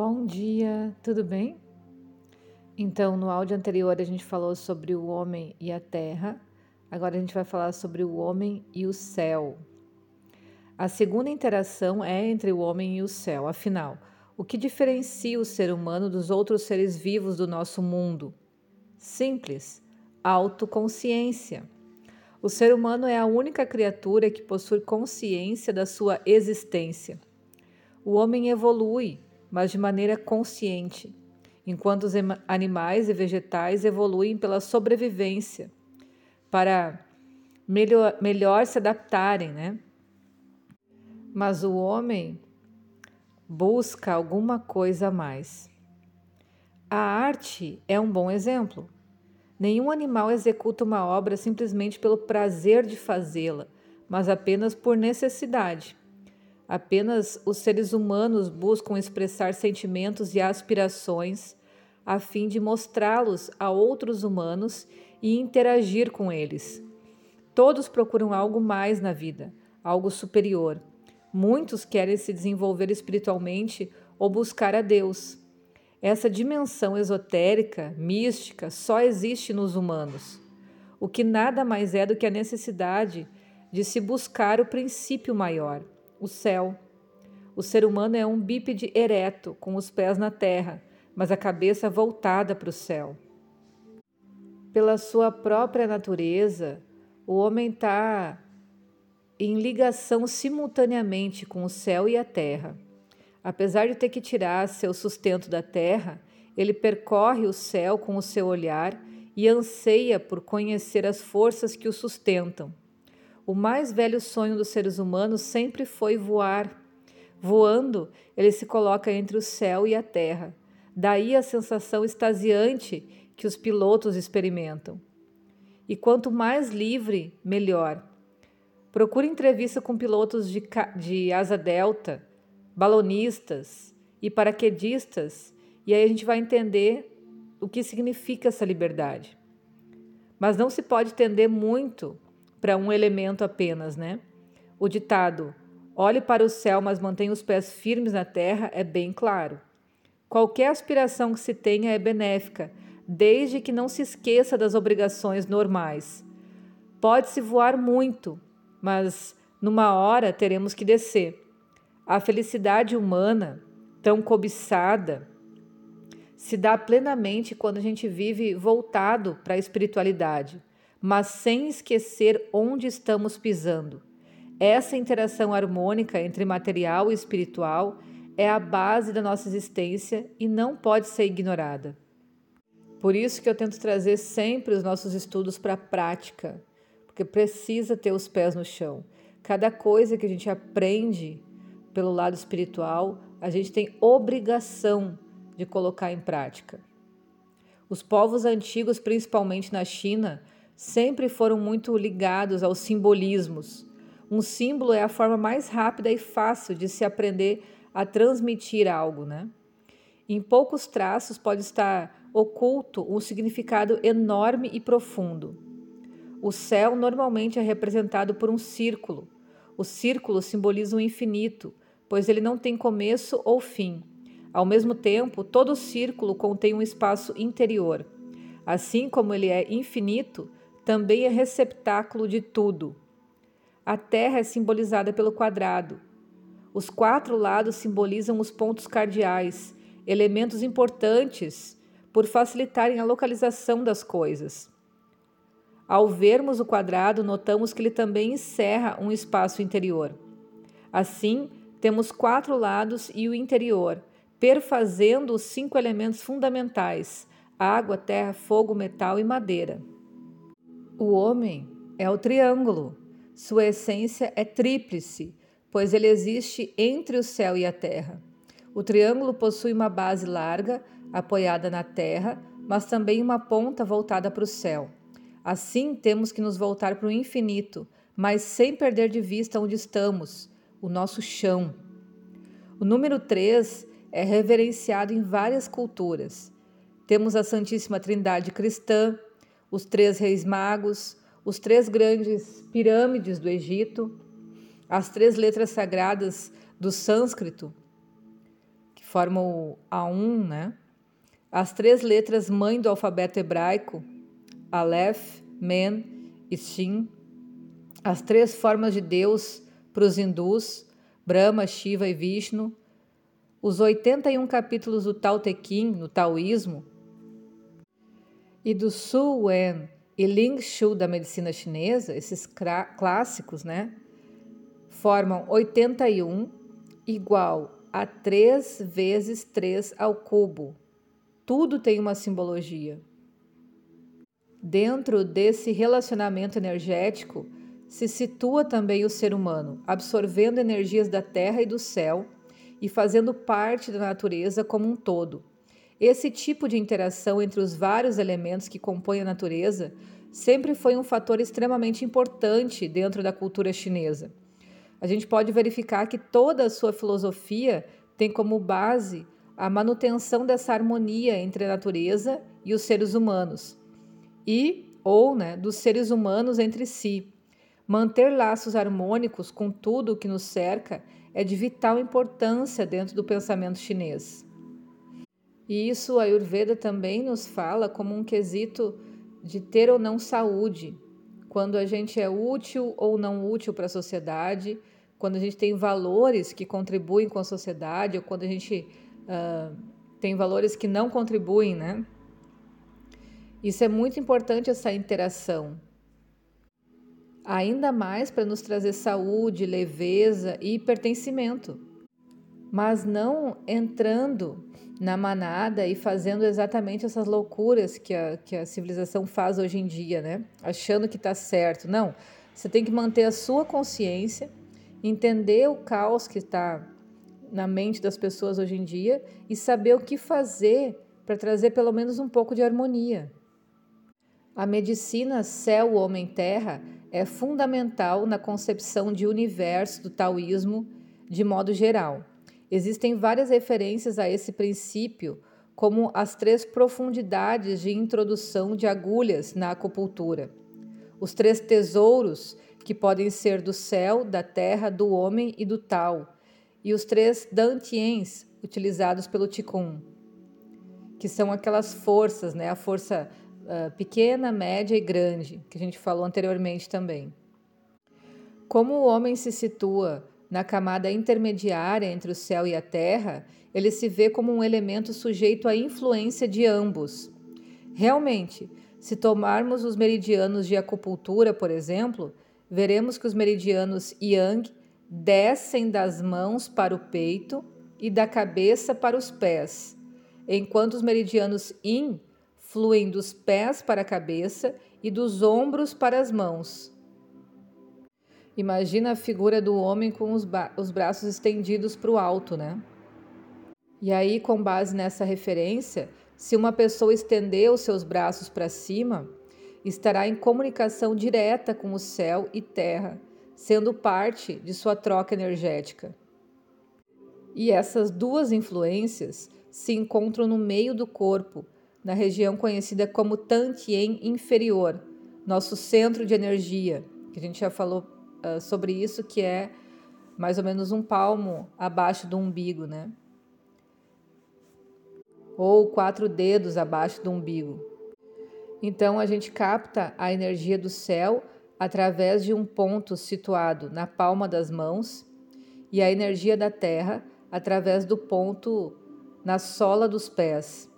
Bom dia, tudo bem? Então, no áudio anterior a gente falou sobre o homem e a terra, agora a gente vai falar sobre o homem e o céu. A segunda interação é entre o homem e o céu, afinal, o que diferencia o ser humano dos outros seres vivos do nosso mundo? Simples, autoconsciência. O ser humano é a única criatura que possui consciência da sua existência. O homem evolui, mas de maneira consciente, enquanto os animais e vegetais evoluem pela sobrevivência, para melhor, melhor se adaptarem, né? Mas o homem busca alguma coisa a mais. A arte é um bom exemplo. Nenhum animal executa uma obra simplesmente pelo prazer de fazê-la, mas apenas por necessidade. Apenas os seres humanos buscam expressar sentimentos e aspirações a fim de mostrá-los a outros humanos e interagir com eles. Todos procuram algo mais na vida, algo superior. Muitos querem se desenvolver espiritualmente ou buscar a Deus. Essa dimensão esotérica, mística, só existe nos humanos, o que nada mais é do que a necessidade de se buscar o princípio maior o céu. O ser humano é um bípede ereto, com os pés na terra, mas a cabeça voltada para o céu. Pela sua própria natureza, o homem está em ligação simultaneamente com o céu e a terra. Apesar de ter que tirar seu sustento da terra, ele percorre o céu com o seu olhar e anseia por conhecer as forças que o sustentam. O mais velho sonho dos seres humanos sempre foi voar. Voando, ele se coloca entre o céu e a terra. Daí a sensação extasiante que os pilotos experimentam. E quanto mais livre, melhor. Procure entrevista com pilotos de, de asa delta, balonistas e paraquedistas, e aí a gente vai entender o que significa essa liberdade. Mas não se pode tender muito para um elemento apenas, né? O ditado olhe para o céu, mas mantenha os pés firmes na terra é bem claro. Qualquer aspiração que se tenha é benéfica, desde que não se esqueça das obrigações normais. Pode-se voar muito, mas numa hora teremos que descer. A felicidade humana, tão cobiçada, se dá plenamente quando a gente vive voltado para a espiritualidade mas sem esquecer onde estamos pisando. Essa interação harmônica entre material e espiritual é a base da nossa existência e não pode ser ignorada. Por isso que eu tento trazer sempre os nossos estudos para a prática, porque precisa ter os pés no chão. Cada coisa que a gente aprende pelo lado espiritual, a gente tem obrigação de colocar em prática. Os povos antigos, principalmente na China, sempre foram muito ligados aos simbolismos. Um símbolo é a forma mais rápida e fácil de se aprender a transmitir algo, né? Em poucos traços pode estar oculto um significado enorme e profundo. O céu normalmente é representado por um círculo. O círculo simboliza o infinito, pois ele não tem começo ou fim. Ao mesmo tempo, todo círculo contém um espaço interior. Assim como ele é infinito, também é receptáculo de tudo. A Terra é simbolizada pelo quadrado. Os quatro lados simbolizam os pontos cardeais, elementos importantes por facilitarem a localização das coisas. Ao vermos o quadrado, notamos que ele também encerra um espaço interior. Assim, temos quatro lados e o interior, perfazendo os cinco elementos fundamentais: água, terra, fogo, metal e madeira. O homem é o triângulo. Sua essência é tríplice, pois ele existe entre o céu e a terra. O triângulo possui uma base larga, apoiada na terra, mas também uma ponta voltada para o céu. Assim, temos que nos voltar para o infinito, mas sem perder de vista onde estamos, o nosso chão. O número 3 é reverenciado em várias culturas. Temos a Santíssima Trindade cristã, os três reis magos, os três grandes pirâmides do Egito, as três letras sagradas do sânscrito, que formam o A1, né? As três letras mãe do alfabeto hebraico, Aleph, Men e Shin. As três formas de Deus para os hindus, Brahma, Shiva e Vishnu. Os 81 capítulos do Tao Te Ching, no taoísmo, e do Su Wen e Ling Shu da medicina chinesa, esses clássicos, né, formam 81 igual a 3 vezes 3 ao cubo. Tudo tem uma simbologia. Dentro desse relacionamento energético se situa também o ser humano, absorvendo energias da terra e do céu e fazendo parte da natureza como um todo. Esse tipo de interação entre os vários elementos que compõem a natureza sempre foi um fator extremamente importante dentro da cultura chinesa. A gente pode verificar que toda a sua filosofia tem como base a manutenção dessa harmonia entre a natureza e os seres humanos, e ou né, dos seres humanos entre si. Manter laços harmônicos com tudo o que nos cerca é de vital importância dentro do pensamento chinês. E isso a Ayurveda também nos fala como um quesito de ter ou não saúde, quando a gente é útil ou não útil para a sociedade, quando a gente tem valores que contribuem com a sociedade, ou quando a gente uh, tem valores que não contribuem, né? Isso é muito importante, essa interação. Ainda mais para nos trazer saúde, leveza e pertencimento. Mas não entrando na manada e fazendo exatamente essas loucuras que a, que a civilização faz hoje em dia, né? Achando que está certo. Não, você tem que manter a sua consciência, entender o caos que está na mente das pessoas hoje em dia e saber o que fazer para trazer pelo menos um pouco de harmonia. A medicina céu, homem, terra é fundamental na concepção de universo do taoísmo de modo geral. Existem várias referências a esse princípio, como as três profundidades de introdução de agulhas na acupuntura, os três tesouros, que podem ser do céu, da terra, do homem e do tal, e os três dantiens, utilizados pelo Qigong, que são aquelas forças, né? a força uh, pequena, média e grande, que a gente falou anteriormente também. Como o homem se situa na camada intermediária entre o céu e a terra, ele se vê como um elemento sujeito à influência de ambos. Realmente, se tomarmos os meridianos de acupuntura, por exemplo, veremos que os meridianos yang descem das mãos para o peito e da cabeça para os pés, enquanto os meridianos yin fluem dos pés para a cabeça e dos ombros para as mãos. Imagina a figura do homem com os, os braços estendidos para o alto, né? E aí, com base nessa referência, se uma pessoa estender os seus braços para cima, estará em comunicação direta com o céu e terra, sendo parte de sua troca energética. E essas duas influências se encontram no meio do corpo, na região conhecida como Tantien inferior, nosso centro de energia, que a gente já falou uh, sobre isso, que é mais ou menos um palmo abaixo do umbigo, né? Ou quatro dedos abaixo do umbigo. Então a gente capta a energia do céu através de um ponto situado na palma das mãos e a energia da terra através do ponto na sola dos pés.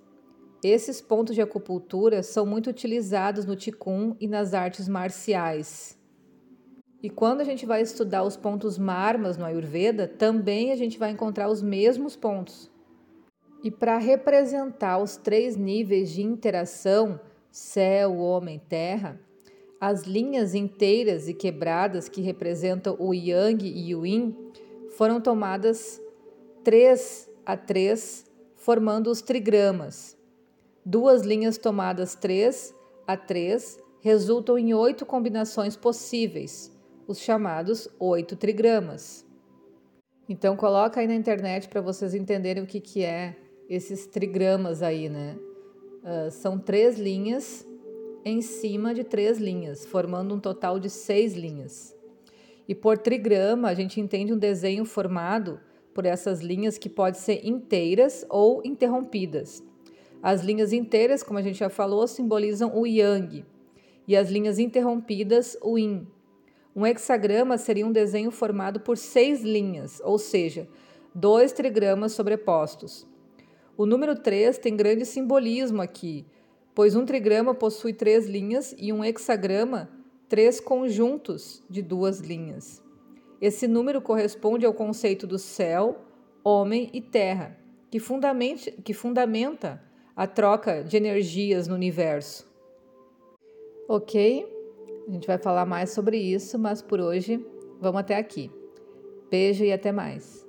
Esses pontos de acupuntura são muito utilizados no Qigong e nas artes marciais. E quando a gente vai estudar os pontos marmas no Ayurveda, também a gente vai encontrar os mesmos pontos. E para representar os três níveis de interação, céu, homem, terra, as linhas inteiras e quebradas que representam o Yang e o Yin foram tomadas três a três, formando os trigramas. Duas linhas tomadas três a três resultam em oito combinações possíveis, os chamados oito trigramas. Então coloca aí na internet para vocês entenderem o que, que é esses trigramas aí, né? Uh, são três linhas em cima de três linhas, formando um total de seis linhas. E por trigrama a gente entende um desenho formado por essas linhas que podem ser inteiras ou interrompidas. As linhas inteiras, como a gente já falou, simbolizam o Yang, e as linhas interrompidas, o Yin. Um hexagrama seria um desenho formado por seis linhas, ou seja, dois trigramas sobrepostos. O número 3 tem grande simbolismo aqui, pois um trigrama possui três linhas e um hexagrama, três conjuntos de duas linhas. Esse número corresponde ao conceito do céu, homem e terra, que, que fundamenta a troca de energias no universo. Ok? A gente vai falar mais sobre isso, mas por hoje vamos até aqui. Beijo e até mais.